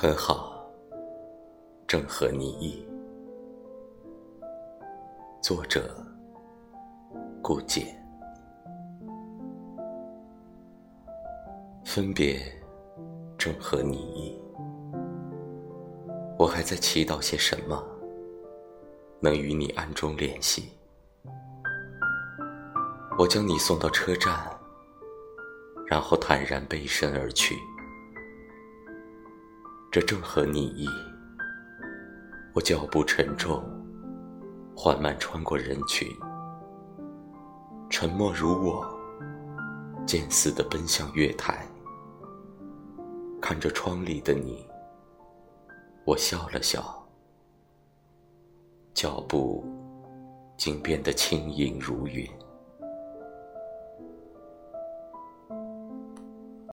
很好，正合你意。作者：顾简。分别正合你意，我还在祈祷些什么，能与你暗中联系？我将你送到车站，然后坦然背身而去。这正合你意。我脚步沉重，缓慢穿过人群，沉默如我，渐似的奔向月台。看着窗里的你，我笑了笑，脚步竟变得轻盈如云。